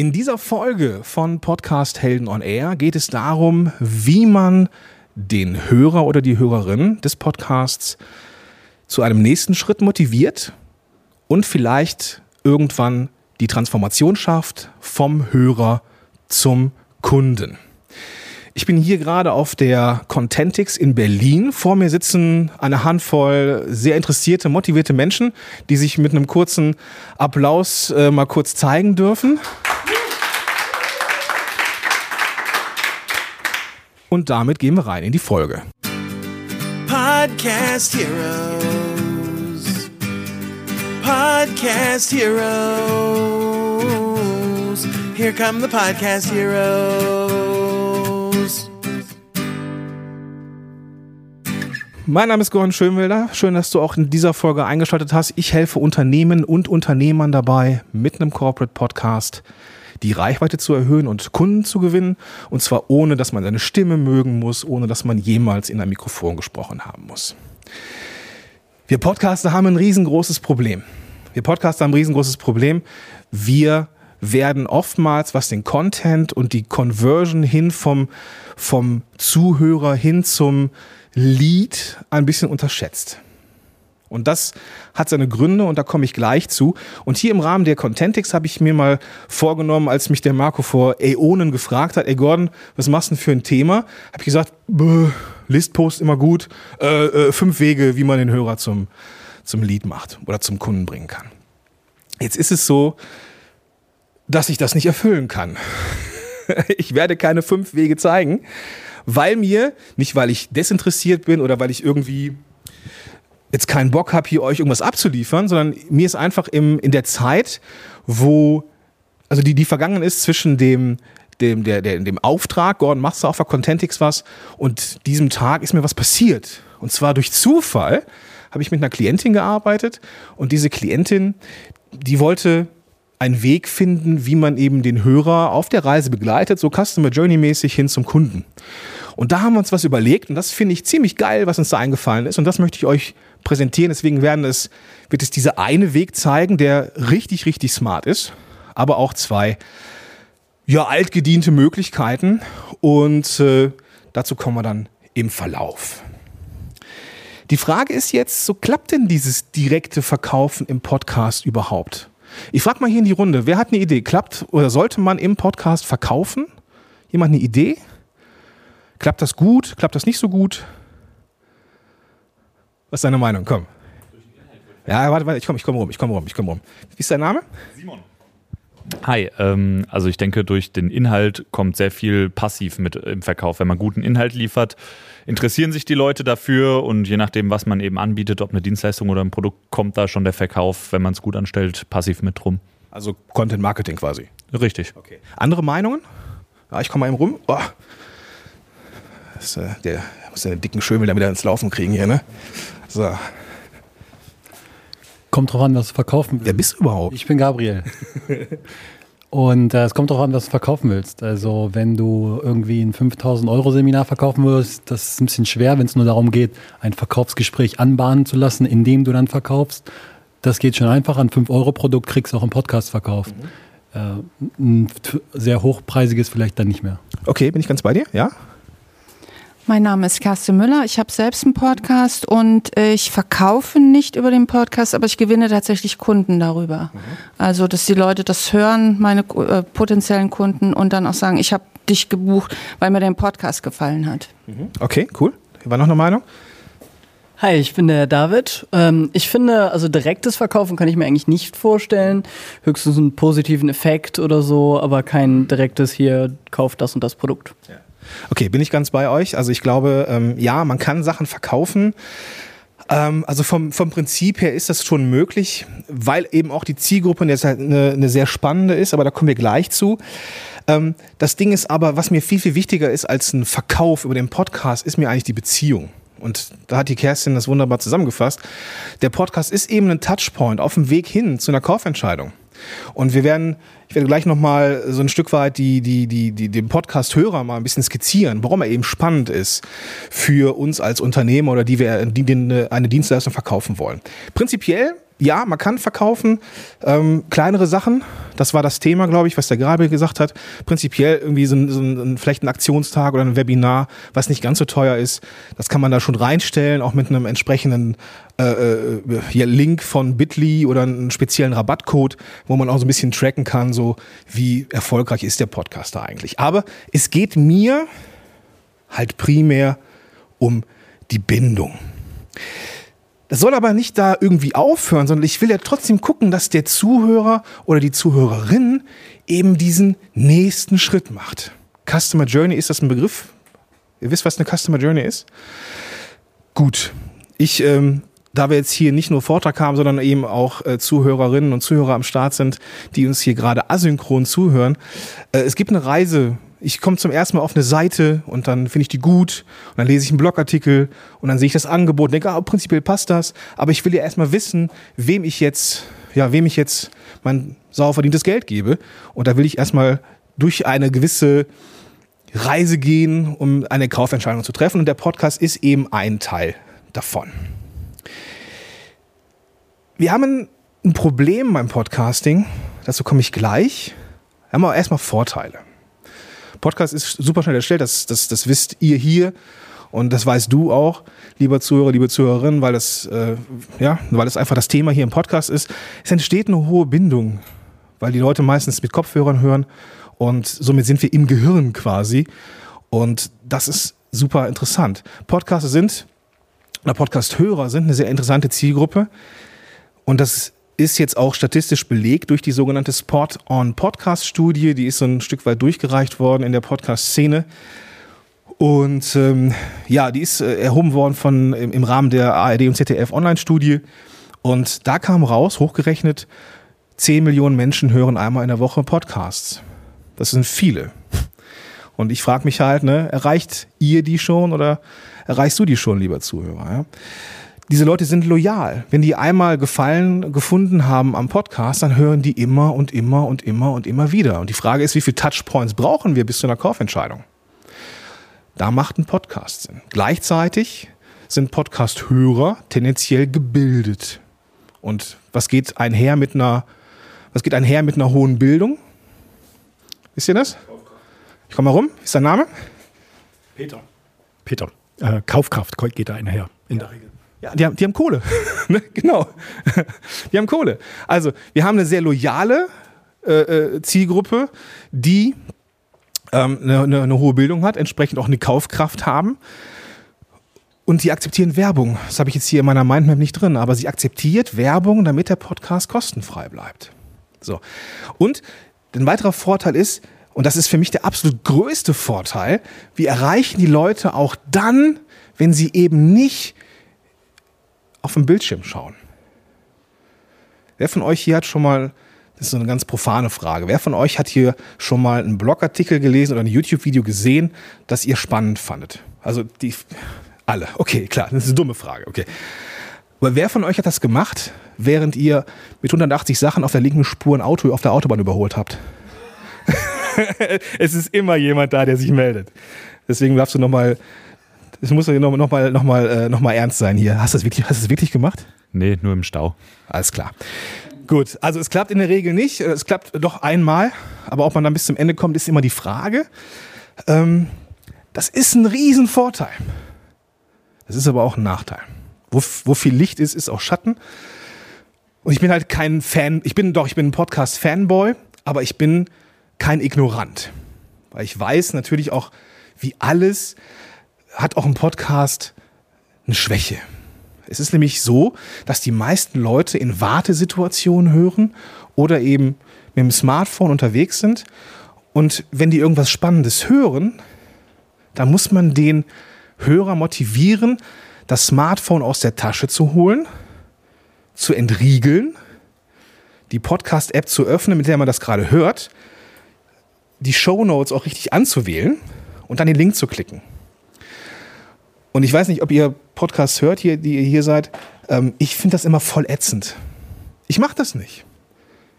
In dieser Folge von Podcast Helden on Air geht es darum, wie man den Hörer oder die Hörerin des Podcasts zu einem nächsten Schritt motiviert und vielleicht irgendwann die Transformation schafft vom Hörer zum Kunden. Ich bin hier gerade auf der Contentix in Berlin. Vor mir sitzen eine Handvoll sehr interessierte, motivierte Menschen, die sich mit einem kurzen Applaus äh, mal kurz zeigen dürfen. Und damit gehen wir rein in die Folge. Podcast Heroes. Podcast Heroes. Here come the Podcast Heroes. Mein Name ist Gordon Schönwelder. Schön, dass du auch in dieser Folge eingeschaltet hast. Ich helfe Unternehmen und Unternehmern dabei, mit einem Corporate Podcast die Reichweite zu erhöhen und Kunden zu gewinnen. Und zwar ohne, dass man seine Stimme mögen muss, ohne dass man jemals in ein Mikrofon gesprochen haben muss. Wir Podcaster haben ein riesengroßes Problem. Wir Podcaster haben ein riesengroßes Problem. Wir werden oftmals, was den Content und die Conversion hin vom, vom Zuhörer hin zum Lead ein bisschen unterschätzt. Und das hat seine Gründe und da komme ich gleich zu. Und hier im Rahmen der Contentix habe ich mir mal vorgenommen, als mich der Marco vor Äonen gefragt hat, ey Gordon, was machst du denn für ein Thema? Habe ich gesagt, Listpost immer gut, äh, äh, fünf Wege, wie man den Hörer zum, zum Lead macht oder zum Kunden bringen kann. Jetzt ist es so, dass ich das nicht erfüllen kann. ich werde keine fünf Wege zeigen, weil mir, nicht weil ich desinteressiert bin oder weil ich irgendwie jetzt keinen Bock habe, hier euch irgendwas abzuliefern, sondern mir ist einfach im, in der Zeit, wo, also die, die vergangen ist zwischen dem, dem, der, der, dem Auftrag, Gordon, machst du auch für Contentix was, und diesem Tag ist mir was passiert. Und zwar durch Zufall habe ich mit einer Klientin gearbeitet und diese Klientin, die wollte einen Weg finden, wie man eben den Hörer auf der Reise begleitet, so Customer Journey mäßig hin zum Kunden. Und da haben wir uns was überlegt und das finde ich ziemlich geil, was uns da eingefallen ist und das möchte ich euch präsentieren. Deswegen werden es, wird es dieser eine Weg zeigen, der richtig, richtig smart ist, aber auch zwei ja, altgediente Möglichkeiten und äh, dazu kommen wir dann im Verlauf. Die Frage ist jetzt, so klappt denn dieses direkte Verkaufen im Podcast überhaupt? Ich frage mal hier in die Runde, wer hat eine Idee? Klappt oder sollte man im Podcast verkaufen? Jemand eine Idee? Klappt das gut? Klappt das nicht so gut? Was ist deine Meinung? Komm. Ja, warte, warte, ich komme ich komm rum, ich komme rum, ich komme rum. Wie ist dein Name? Simon. Hi, ähm, also ich denke, durch den Inhalt kommt sehr viel passiv mit im Verkauf. Wenn man guten Inhalt liefert, interessieren sich die Leute dafür und je nachdem, was man eben anbietet, ob eine Dienstleistung oder ein Produkt, kommt da schon der Verkauf, wenn man es gut anstellt, passiv mit rum. Also Content Marketing quasi. Richtig. Okay. Andere Meinungen? Ja, ich komme mal eben rum. Oh. Das, äh, der muss den dicken Schömel da wieder ins Laufen kriegen hier, ne? So. Kommt drauf an, was du verkaufen willst. Wer bist du überhaupt? Ich bin Gabriel. Und äh, es kommt drauf an, was du verkaufen willst. Also wenn du irgendwie ein 5000 Euro Seminar verkaufen willst, das ist ein bisschen schwer, wenn es nur darum geht, ein Verkaufsgespräch anbahnen zu lassen, indem du dann verkaufst. Das geht schon einfach. Ein 5 Euro Produkt kriegst du auch im Podcast verkauft. Mhm. Äh, ein sehr hochpreisiges vielleicht dann nicht mehr. Okay, bin ich ganz bei dir? Ja? Mein Name ist Kerstin Müller. Ich habe selbst einen Podcast und ich verkaufe nicht über den Podcast, aber ich gewinne tatsächlich Kunden darüber. Mhm. Also, dass die Leute das hören, meine äh, potenziellen Kunden, und dann auch sagen, ich habe dich gebucht, weil mir dein Podcast gefallen hat. Mhm. Okay, cool. War noch eine Meinung? Hi, ich bin der David. Ähm, ich finde, also direktes Verkaufen kann ich mir eigentlich nicht vorstellen. Höchstens einen positiven Effekt oder so, aber kein direktes hier, kauft das und das Produkt. Ja. Okay, bin ich ganz bei euch. Also ich glaube, ähm, ja, man kann Sachen verkaufen. Ähm, also vom, vom Prinzip her ist das schon möglich, weil eben auch die Zielgruppe jetzt halt eine, eine sehr spannende ist, aber da kommen wir gleich zu. Ähm, das Ding ist aber, was mir viel, viel wichtiger ist als ein Verkauf über den Podcast, ist mir eigentlich die Beziehung. Und da hat die Kerstin das wunderbar zusammengefasst. Der Podcast ist eben ein Touchpoint auf dem Weg hin zu einer Kaufentscheidung. Und wir werden, ich werde gleich nochmal so ein Stück weit die, die, die, die, den Podcast-Hörer mal ein bisschen skizzieren, warum er eben spannend ist für uns als Unternehmer oder die wir die eine Dienstleistung verkaufen wollen. Prinzipiell ja, man kann verkaufen, ähm, kleinere Sachen. Das war das Thema, glaube ich, was der Grabe gesagt hat. Prinzipiell irgendwie so ein, so ein, vielleicht ein Aktionstag oder ein Webinar, was nicht ganz so teuer ist. Das kann man da schon reinstellen, auch mit einem entsprechenden äh, äh, Link von Bitly oder einen speziellen Rabattcode, wo man auch so ein bisschen tracken kann, so wie erfolgreich ist der Podcaster eigentlich. Aber es geht mir halt primär um die Bindung. Das soll aber nicht da irgendwie aufhören, sondern ich will ja trotzdem gucken, dass der Zuhörer oder die Zuhörerin eben diesen nächsten Schritt macht. Customer Journey, ist das ein Begriff? Ihr wisst, was eine Customer Journey ist? Gut. Ich, ähm, da wir jetzt hier nicht nur Vortrag haben, sondern eben auch äh, Zuhörerinnen und Zuhörer am Start sind, die uns hier gerade asynchron zuhören. Äh, es gibt eine Reise, ich komme zum ersten Mal auf eine Seite und dann finde ich die gut und dann lese ich einen Blogartikel und dann sehe ich das Angebot und denke, ah, prinzipiell passt das, aber ich will ja erstmal wissen, wem ich jetzt, ja, wem ich jetzt mein sauer verdientes Geld gebe und da will ich erstmal durch eine gewisse Reise gehen, um eine Kaufentscheidung zu treffen und der Podcast ist eben ein Teil davon. Wir haben ein Problem beim Podcasting, dazu komme ich gleich. Wir haben aber erstmal Vorteile. Podcast ist super schnell erstellt, das, das, das wisst ihr hier und das weißt du auch, lieber Zuhörer, liebe Zuhörerin, weil das, äh, ja, weil das einfach das Thema hier im Podcast ist. Es entsteht eine hohe Bindung, weil die Leute meistens mit Kopfhörern hören und somit sind wir im Gehirn quasi und das ist super interessant. Podcaster sind, oder Podcast-Hörer sind eine sehr interessante Zielgruppe und das ist jetzt auch statistisch belegt durch die sogenannte Spot on Podcast Studie. Die ist so ein Stück weit durchgereicht worden in der Podcast-Szene. Und ähm, ja, die ist äh, erhoben worden von, im, im Rahmen der ARD und ZDF Online-Studie. Und da kam raus, hochgerechnet, 10 Millionen Menschen hören einmal in der Woche Podcasts. Das sind viele. Und ich frage mich halt, ne, erreicht ihr die schon oder erreichst du die schon, lieber Zuhörer? Ja? Diese Leute sind loyal. Wenn die einmal Gefallen gefunden haben am Podcast, dann hören die immer und immer und immer und immer wieder. Und die Frage ist, wie viele Touchpoints brauchen wir bis zu einer Kaufentscheidung? Da macht ein Podcast Sinn. Gleichzeitig sind Podcast-Hörer tendenziell gebildet. Und was geht einher mit einer, was geht einher mit einer hohen Bildung? Wisst ihr das? Ich komme mal rum. Wie ist dein Name? Peter. Peter. Äh, Kaufkraft geht da einher, in der Regel. Ja, die haben, die haben Kohle. Ne? genau. Die haben Kohle. Also, wir haben eine sehr loyale äh, äh, Zielgruppe, die ähm, eine, eine, eine hohe Bildung hat, entsprechend auch eine Kaufkraft haben. Und die akzeptieren Werbung. Das habe ich jetzt hier in meiner Mindmap nicht drin, aber sie akzeptiert Werbung, damit der Podcast kostenfrei bleibt. So. Und ein weiterer Vorteil ist, und das ist für mich der absolut größte Vorteil, wir erreichen die Leute auch dann, wenn sie eben nicht auf dem Bildschirm schauen. Wer von euch hier hat schon mal, das ist so eine ganz profane Frage, wer von euch hat hier schon mal einen Blogartikel gelesen oder ein YouTube-Video gesehen, das ihr spannend fandet? Also die, alle, okay, klar, das ist eine dumme Frage, okay. Aber wer von euch hat das gemacht, während ihr mit 180 Sachen auf der linken Spur ein Auto auf der Autobahn überholt habt? es ist immer jemand da, der sich meldet. Deswegen darfst du nochmal es muss noch, noch, mal, noch, mal, äh, noch mal ernst sein hier. Hast du das wirklich, hast du das wirklich gemacht? Nee, nur im Stau. Alles klar. Gut, also es klappt in der Regel nicht. Es klappt doch einmal. Aber ob man dann bis zum Ende kommt, ist immer die Frage. Ähm, das ist ein Riesenvorteil. Das ist aber auch ein Nachteil. Wo, wo viel Licht ist, ist auch Schatten. Und ich bin halt kein Fan, ich bin doch, ich bin ein Podcast-Fanboy, aber ich bin kein Ignorant. Weil ich weiß natürlich auch, wie alles hat auch ein Podcast eine Schwäche. Es ist nämlich so, dass die meisten Leute in Wartesituationen hören oder eben mit dem Smartphone unterwegs sind. Und wenn die irgendwas Spannendes hören, dann muss man den Hörer motivieren, das Smartphone aus der Tasche zu holen, zu entriegeln, die Podcast-App zu öffnen, mit der man das gerade hört, die Show Notes auch richtig anzuwählen und dann den Link zu klicken. Und ich weiß nicht, ob ihr Podcasts hört, hier, die ihr hier seid. Ähm, ich finde das immer voll ätzend. Ich mache das nicht.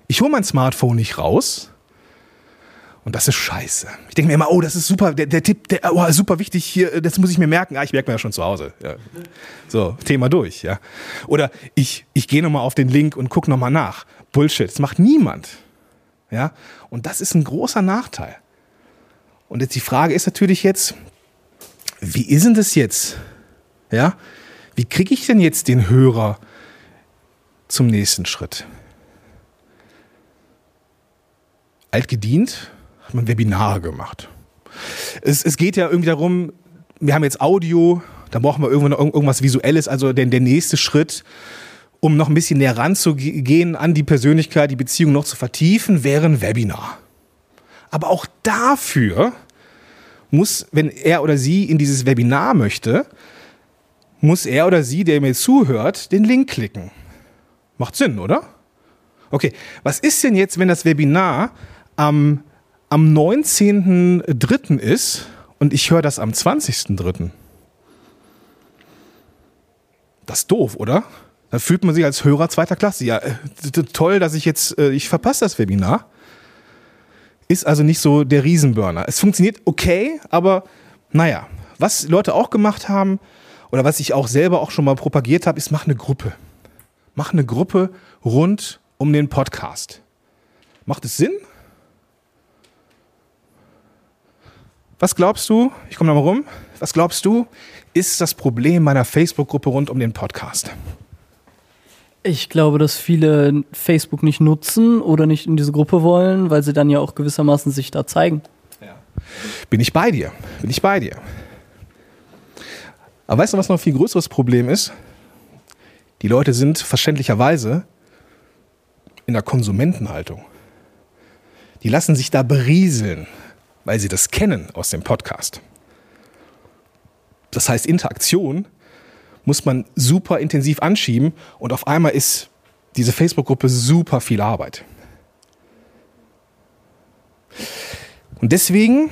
Ich hole mein Smartphone nicht raus Und das ist scheiße. Ich denke mir immer, oh, das ist super, der, der Tipp, der, oh, super wichtig hier, das muss ich mir merken. Ah, ich merke mir ja schon zu Hause. Ja. So, Thema durch, ja. Oder ich, ich gehe nochmal auf den Link und gucke nochmal nach. Bullshit, das macht niemand. Ja. Und das ist ein großer Nachteil. Und jetzt die Frage ist natürlich jetzt, wie ist denn das jetzt? Ja. Wie kriege ich denn jetzt den Hörer zum nächsten Schritt? Altgedient hat man Webinare gemacht. Es, es geht ja irgendwie darum, wir haben jetzt Audio, da brauchen wir irgendwann irgendwas Visuelles, also der, der nächste Schritt, um noch ein bisschen näher ranzugehen an die Persönlichkeit, die Beziehung noch zu vertiefen, wäre ein Webinar. Aber auch dafür muss, wenn er oder sie in dieses Webinar möchte, muss er oder sie, der mir zuhört, den Link klicken. Macht Sinn, oder? Okay, was ist denn jetzt, wenn das Webinar am, am 19.03. ist und ich höre das am 20.03.? Das ist doof, oder? Da fühlt man sich als Hörer zweiter Klasse. Ja, äh, toll, dass ich jetzt, äh, ich verpasse das Webinar. Ist also nicht so der Riesenburner. Es funktioniert okay, aber naja, was Leute auch gemacht haben oder was ich auch selber auch schon mal propagiert habe, ist, mach eine Gruppe. Mach eine Gruppe rund um den Podcast. Macht es Sinn? Was glaubst du? Ich komme nochmal rum. Was glaubst du, ist das Problem meiner Facebook-Gruppe rund um den Podcast? Ich glaube, dass viele Facebook nicht nutzen oder nicht in diese Gruppe wollen, weil sie dann ja auch gewissermaßen sich da zeigen. Bin ich bei dir? Bin ich bei dir? Aber weißt du, was noch ein viel größeres Problem ist? Die Leute sind verständlicherweise in der Konsumentenhaltung. Die lassen sich da berieseln, weil sie das kennen aus dem Podcast. Das heißt, Interaktion muss man super intensiv anschieben und auf einmal ist diese Facebook-Gruppe super viel Arbeit. Und deswegen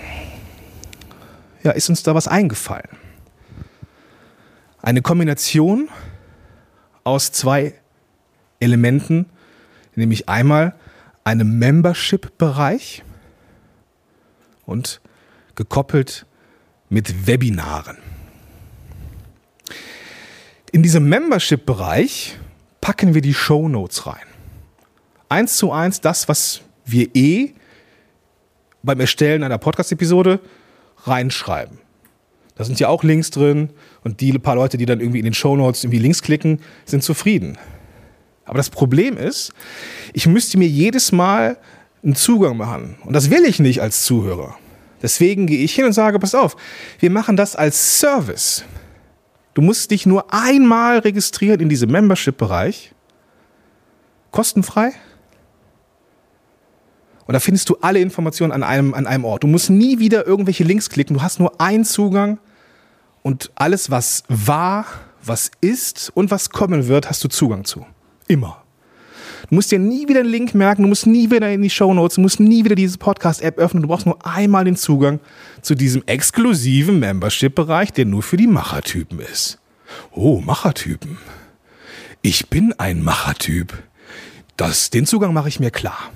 ja, ist uns da was eingefallen. Eine Kombination aus zwei Elementen, nämlich einmal einem Membership-Bereich und gekoppelt mit Webinaren. In diesem Membership-Bereich packen wir die Show Notes rein. Eins zu eins das, was wir eh beim Erstellen einer Podcast-Episode reinschreiben. Da sind ja auch Links drin und die paar Leute, die dann irgendwie in den Show Notes irgendwie Links klicken, sind zufrieden. Aber das Problem ist, ich müsste mir jedes Mal einen Zugang machen. Und das will ich nicht als Zuhörer. Deswegen gehe ich hin und sage, pass auf, wir machen das als Service. Du musst dich nur einmal registrieren in diesem Membership-Bereich. Kostenfrei. Und da findest du alle Informationen an einem, an einem Ort. Du musst nie wieder irgendwelche Links klicken. Du hast nur einen Zugang und alles, was war, was ist und was kommen wird, hast du Zugang zu. Immer. Du musst dir nie wieder einen Link merken, du musst nie wieder in die Show Notes, du musst nie wieder diese Podcast-App öffnen, du brauchst nur einmal den Zugang zu diesem exklusiven Membership-Bereich, der nur für die Machertypen ist. Oh, Machertypen. Ich bin ein Machertyp. Das, den Zugang mache ich mir klar.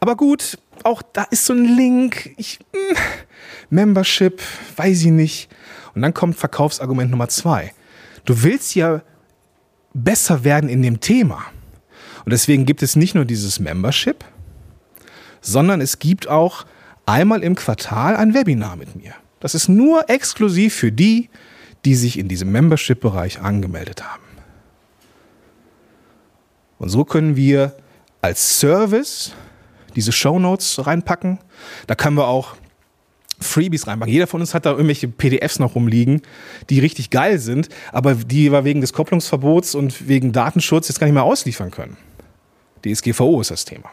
Aber gut, auch da ist so ein Link. Ich, mh, hm, Membership, weiß ich nicht. Und dann kommt Verkaufsargument Nummer zwei. Du willst ja besser werden in dem Thema. Und deswegen gibt es nicht nur dieses Membership, sondern es gibt auch einmal im Quartal ein Webinar mit mir. Das ist nur exklusiv für die, die sich in diesem Membership-Bereich angemeldet haben. Und so können wir als Service diese Show Notes reinpacken. Da können wir auch Freebies reinpacken. Jeder von uns hat da irgendwelche PDFs noch rumliegen, die richtig geil sind, aber die wir wegen des Kopplungsverbots und wegen Datenschutz jetzt gar nicht mehr ausliefern können. DSGVO ist das Thema.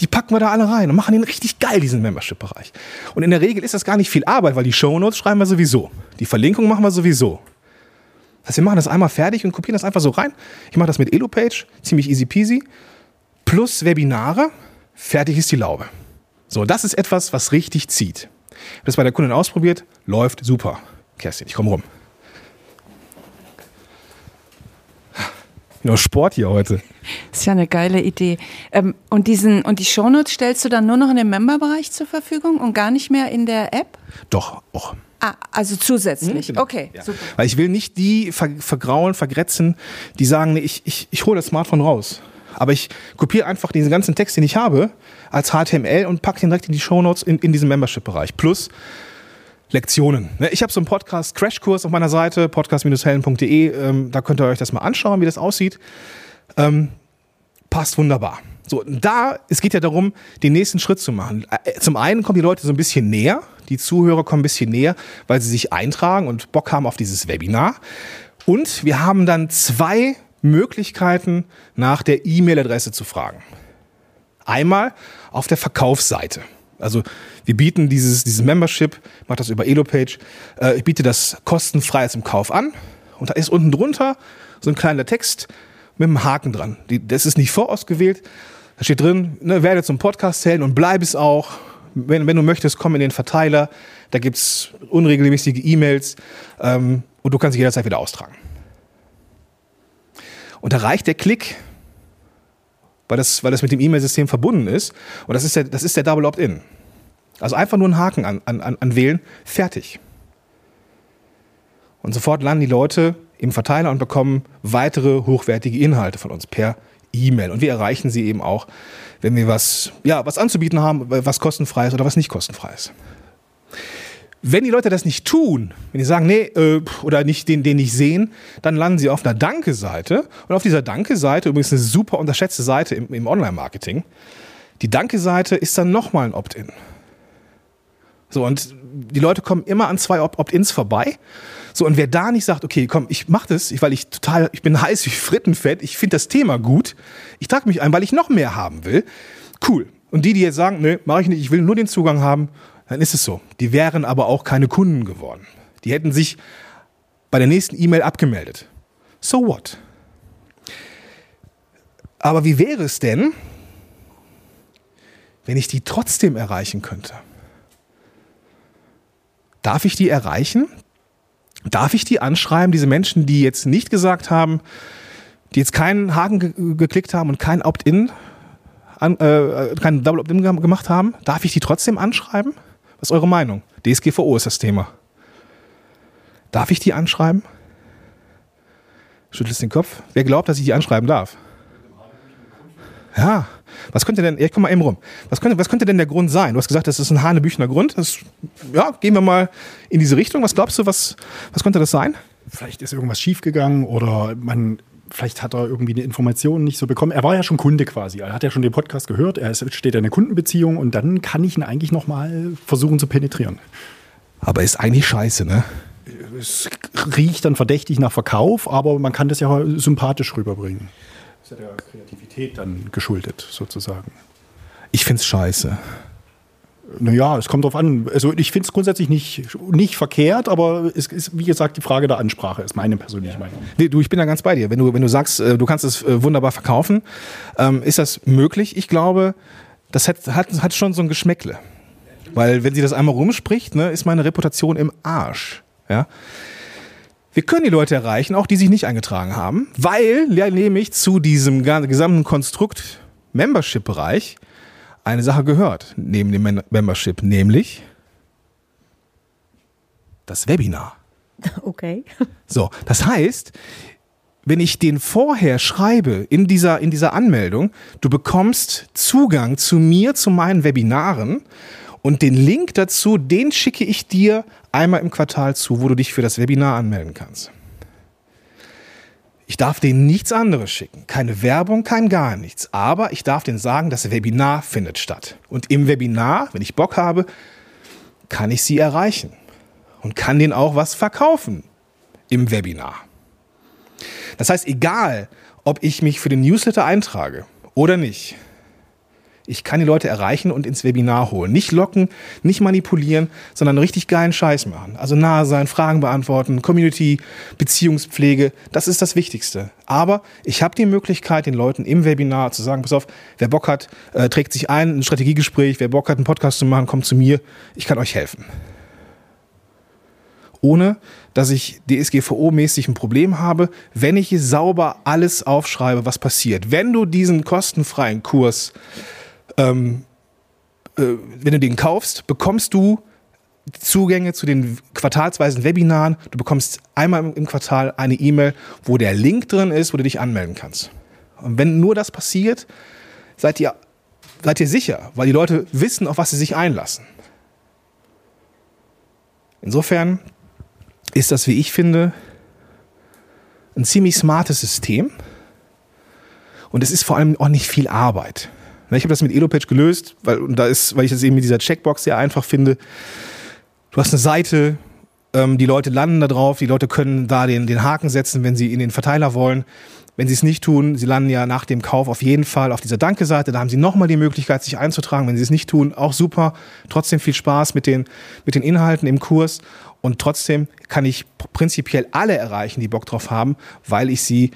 Die packen wir da alle rein und machen den richtig geil, diesen Membership-Bereich. Und in der Regel ist das gar nicht viel Arbeit, weil die Shownotes schreiben wir sowieso. Die Verlinkung machen wir sowieso. Das heißt, wir machen das einmal fertig und kopieren das einfach so rein. Ich mache das mit Elopage, ziemlich easy peasy. Plus Webinare, fertig ist die Laube. So, das ist etwas, was richtig zieht. Ich habe das bei der Kundin ausprobiert, läuft super. Kerstin, ich komme rum. Nur Sport hier heute. Ist ja eine geile Idee. Ähm, und, diesen, und die Shownotes stellst du dann nur noch in dem Memberbereich zur Verfügung und gar nicht mehr in der App? Doch, auch. Ah, also zusätzlich. Genau. Okay, Ja. super. Weil ich will nicht die ver vergraulen, vergrätzen, die sagen, nee, ich, ich, ich hole das Smartphone raus. Aber ich kopiere einfach diesen ganzen Text, den ich habe, als HTML und packe den direkt in die Shownotes in, in diesen Membership-Bereich. Plus Lektionen. Ne, Ich habe so einen Podcast-Crashkurs auf meiner Seite, podcast-helden.de. Ähm, da könnt ihr euch das mal anschauen, wie das aussieht. Ähm, passt wunderbar. So, da, es geht ja darum, den nächsten Schritt zu machen. Äh, Zum einen kommen die Leute so ein bisschen näher, die Zuhörer kommen ein bisschen näher, weil sie sich eintragen und Bock haben auf dieses Webinar. Und wir haben dann zwei Möglichkeiten, nach der E-Mail-Adresse zu fragen. Einmal auf der Verkaufsseite. Also wir bieten dieses, dieses Membership, ich mache das über Elopage, äh, ich biete das kostenfrei zum Kauf an und da ist unten drunter so ein kleiner Text mit einem Haken dran. Die, das ist nicht vorausgewählt. Da steht drin, ne, werde zum Podcast zählen und bleib es auch. Wenn, wenn du möchtest, komm in den Verteiler. Da gibt's unregelmäßige E-Mails ähm, und du kannst dich jederzeit wieder austragen. Und da reicht der Klick, weil das, weil das mit dem E-Mail-System verbunden ist. Und das ist der, das ist der Double Opt-in. Also einfach nur einen Haken an, an, an anwählen, fertig. Und sofort landen die Leute im Verteiler und bekommen weitere hochwertige Inhalte von uns per E-Mail. Und wir erreichen sie eben auch, wenn wir was, ja, was anzubieten haben, was kostenfrei ist oder was nicht kostenfrei ist. Wenn die Leute das nicht tun, wenn die sagen, nee, äh, oder nicht den, den nicht sehen, dann landen sie auf einer Danke-Seite. Und auf dieser Danke-Seite, übrigens eine super unterschätzte Seite im, im Online-Marketing, die Danke-Seite ist dann nochmal ein Opt-in. So, und die Leute kommen immer an zwei Opt- Opt-ins vorbei. So, und wer da nicht sagt, okay, komm, ich mach das, weil ich total, ich bin heiß wie Frittenfett, ich finde das Thema gut, ich trage mich ein, weil ich noch mehr haben will, cool. Und die, die jetzt sagen, nee, mache ich nicht, ich will nur den Zugang haben, dann ist es so. Die wären aber auch keine Kunden geworden. Die hätten sich bei der nächsten E-Mail abgemeldet. So what? Aber wie wäre es denn, wenn ich die trotzdem erreichen könnte? Darf ich die erreichen? Darf ich die anschreiben, diese Menschen, die jetzt nicht gesagt haben, die jetzt keinen Haken ge geklickt haben und kein Opt-in, äh, keinen Double Opt-in gem- gemacht haben? Darf ich die trotzdem anschreiben? Ist eure Meinung? DSGVO ist das Thema. Darf ich die anschreiben? Schüttelst den Kopf. Wer glaubt, dass ich die anschreiben darf? Ja. Was könnte denn, ja, komm mal eben rum. Was könnte, was könnte denn der Grund sein? Du hast gesagt, das ist ein Hanebüchner Grund. Das, ja, gehen wir mal in diese Richtung. Was glaubst du, was, was könnte das sein? Vielleicht ist irgendwas schiefgegangen oder man, vielleicht hat er irgendwie eine Information nicht so bekommen. Er war ja schon Kunde quasi. Er hat ja schon den Podcast gehört. Er steht in einer Kundenbeziehung und dann kann ich ihn eigentlich noch mal versuchen zu penetrieren. Aber ist eigentlich scheiße, ne? Es riecht dann verdächtig nach Verkauf, aber man kann das ja sympathisch rüberbringen. Das ist ja der Kreativität dann geschuldet, sozusagen. Ich find's scheiße. Naja, es kommt drauf an. Also ich finde es grundsätzlich nicht, nicht verkehrt, aber es ist, wie gesagt, die Frage der Ansprache, ist meine persönliche Meinung. Nee, du, ich bin da ganz bei dir. Wenn du, wenn du sagst, äh, du kannst es äh, wunderbar verkaufen, ähm, ist das möglich? Ich glaube, das hat, hat, hat schon so ein Geschmäckle. Weil wenn sie das einmal rumspricht, ne, ist meine Reputation im Arsch. Ja? Wir können die Leute erreichen, auch die sich nicht eingetragen haben, weil ja, nämlich zu diesem gesamten Konstrukt Membership-Bereich eine Sache gehört, neben dem Membership, nämlich das Webinar. Okay. So, das heißt, wenn ich den vorher schreibe in dieser, in dieser Anmeldung, du bekommst Zugang zu mir, zu meinen Webinaren und den Link dazu, den schicke ich dir einmal im Quartal zu, wo du dich für das Webinar anmelden kannst. Ich darf denen nichts anderes schicken. Keine Werbung, kein gar nichts. Aber ich darf denen sagen, das Webinar findet statt. Und im Webinar, wenn ich Bock habe, kann ich sie erreichen. Und kann denen auch was verkaufen im Webinar. Das heißt, egal, ob ich mich für den Newsletter eintrage oder nicht, ich kann die Leute erreichen und ins Webinar holen. Nicht locken, nicht manipulieren, sondern richtig geilen Scheiß machen. Also nahe sein, Fragen beantworten, Community, Beziehungspflege, das ist das Wichtigste. Aber ich habe die Möglichkeit, den Leuten im Webinar zu sagen, pass auf, wer Bock hat, äh, trägt sich ein, ein Strategiegespräch, wer Bock hat, einen Podcast zu machen, kommt zu mir, ich kann euch helfen. ohne dass ich DSGVO-mäßig ein Problem habe, wenn ich sauber alles aufschreibe, was passiert. Wenn du diesen kostenfreien Kurs, ähm, äh, wenn du den kaufst, bekommst du Zugänge zu den quartalsweisen Webinaren. Du bekommst einmal im- Quartal eine E-Mail, wo der Link drin ist, wo du dich anmelden kannst. Und wenn nur das passiert, seid ihr, seid ihr sicher, weil die Leute wissen, auf was sie sich einlassen. Insofern ist das, wie ich finde, ein ziemlich smartes System. Und es ist vor allem auch nicht viel Arbeit. Ich habe das mit EloPage gelöst, weil, und da ist, weil ich das eben mit dieser Checkbox sehr einfach finde. Du hast eine Seite, ähm, die Leute landen da drauf, die Leute können da den, den Haken setzen, wenn sie in den Verteiler wollen. Wenn sie es nicht tun, sie landen ja nach dem Kauf auf jeden Fall auf dieser Danke-Seite. Da haben sie nochmal die Möglichkeit, sich einzutragen. Wenn sie es nicht tun, auch super. Trotzdem viel Spaß mit den, mit den Inhalten im Kurs. Und trotzdem kann ich prinzipiell alle erreichen, die Bock drauf haben, weil ich sie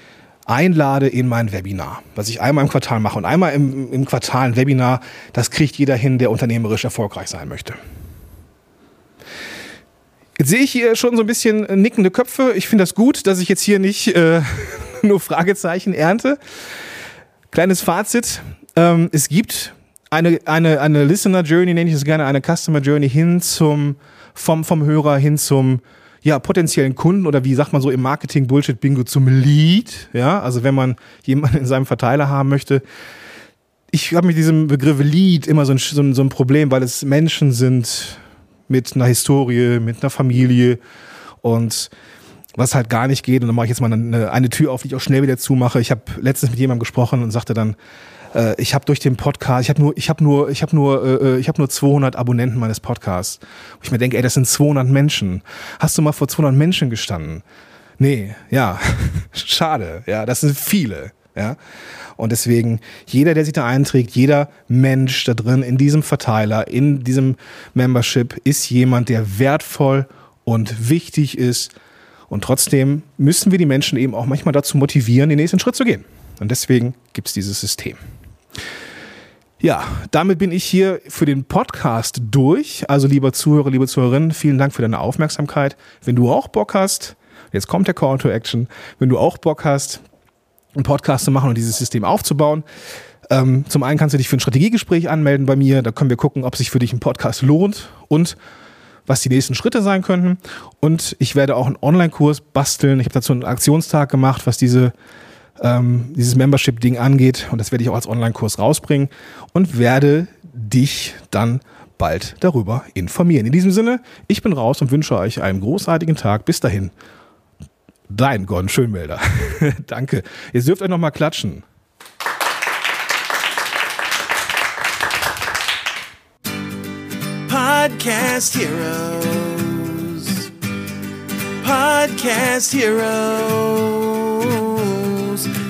einlade in mein Webinar, was ich einmal im Quartal mache. Und einmal im, im Quartal ein Webinar, das kriegt jeder hin, der unternehmerisch erfolgreich sein möchte. Jetzt sehe ich hier schon so ein bisschen nickende Köpfe. Ich finde das gut, dass ich jetzt hier nicht äh, nur Fragezeichen ernte. Kleines Fazit. Ähm, es gibt eine, eine, eine Listener Journey, nenne ich es gerne, eine Customer Journey hin zum, vom, vom Hörer hin zum ja, potenziellen Kunden oder wie sagt man so im Marketing Bullshit Bingo zum Lead. Ja, also wenn man jemanden in seinem Verteiler haben möchte. Ich habe mit diesem Begriff Lead immer so ein, so, ein, so ein Problem, weil es Menschen sind mit einer Historie, mit einer Familie und was halt gar nicht geht. Und dann mache ich jetzt mal eine, eine Tür auf, die ich auch schnell wieder zumache. Ich habe letztens mit jemandem gesprochen und sagte dann, äh, ich habe durch den Podcast, ich habe nur, ich habe nur, ich habe nur, äh, ich habe nur 200 Abonnenten meines Podcasts. Wo ich mir denke, ey, das sind 200 Menschen. Hast du mal vor 200 Menschen gestanden? Nee, ja, schade. Ja, das sind viele. Ja. Und deswegen, jeder, der sich da einträgt, jeder Mensch da drin in diesem Verteiler, in diesem Membership, ist jemand, der wertvoll und wichtig ist. Und trotzdem müssen wir die Menschen eben auch manchmal dazu motivieren, den nächsten Schritt zu gehen. Und deswegen gibt es dieses System. Ja, damit bin ich hier für den Podcast durch. Also lieber Zuhörer, liebe Zuhörerinnen, vielen Dank für deine Aufmerksamkeit. Wenn du auch Bock hast, jetzt kommt der Call to Action, wenn du auch Bock hast, einen Podcast zu machen und dieses System aufzubauen. Ähm, zum einen kannst du dich für ein Strategiegespräch anmelden bei mir. Da können wir gucken, ob sich für dich ein Podcast lohnt und was die nächsten Schritte sein könnten. Und ich werde auch einen Online-Kurs basteln. Ich habe dazu einen Aktionstag gemacht, was diese, ähm, dieses Membership-Ding angeht. Und das werde ich auch als Online-Kurs rausbringen und werde dich dann bald darüber informieren. In diesem Sinne, ich bin raus und wünsche euch einen großartigen Tag. Bis dahin. Dein Gordon Schönmelder. Danke. Ihr dürft euch noch mal klatschen. Podcast Heroes. Podcast Heroes.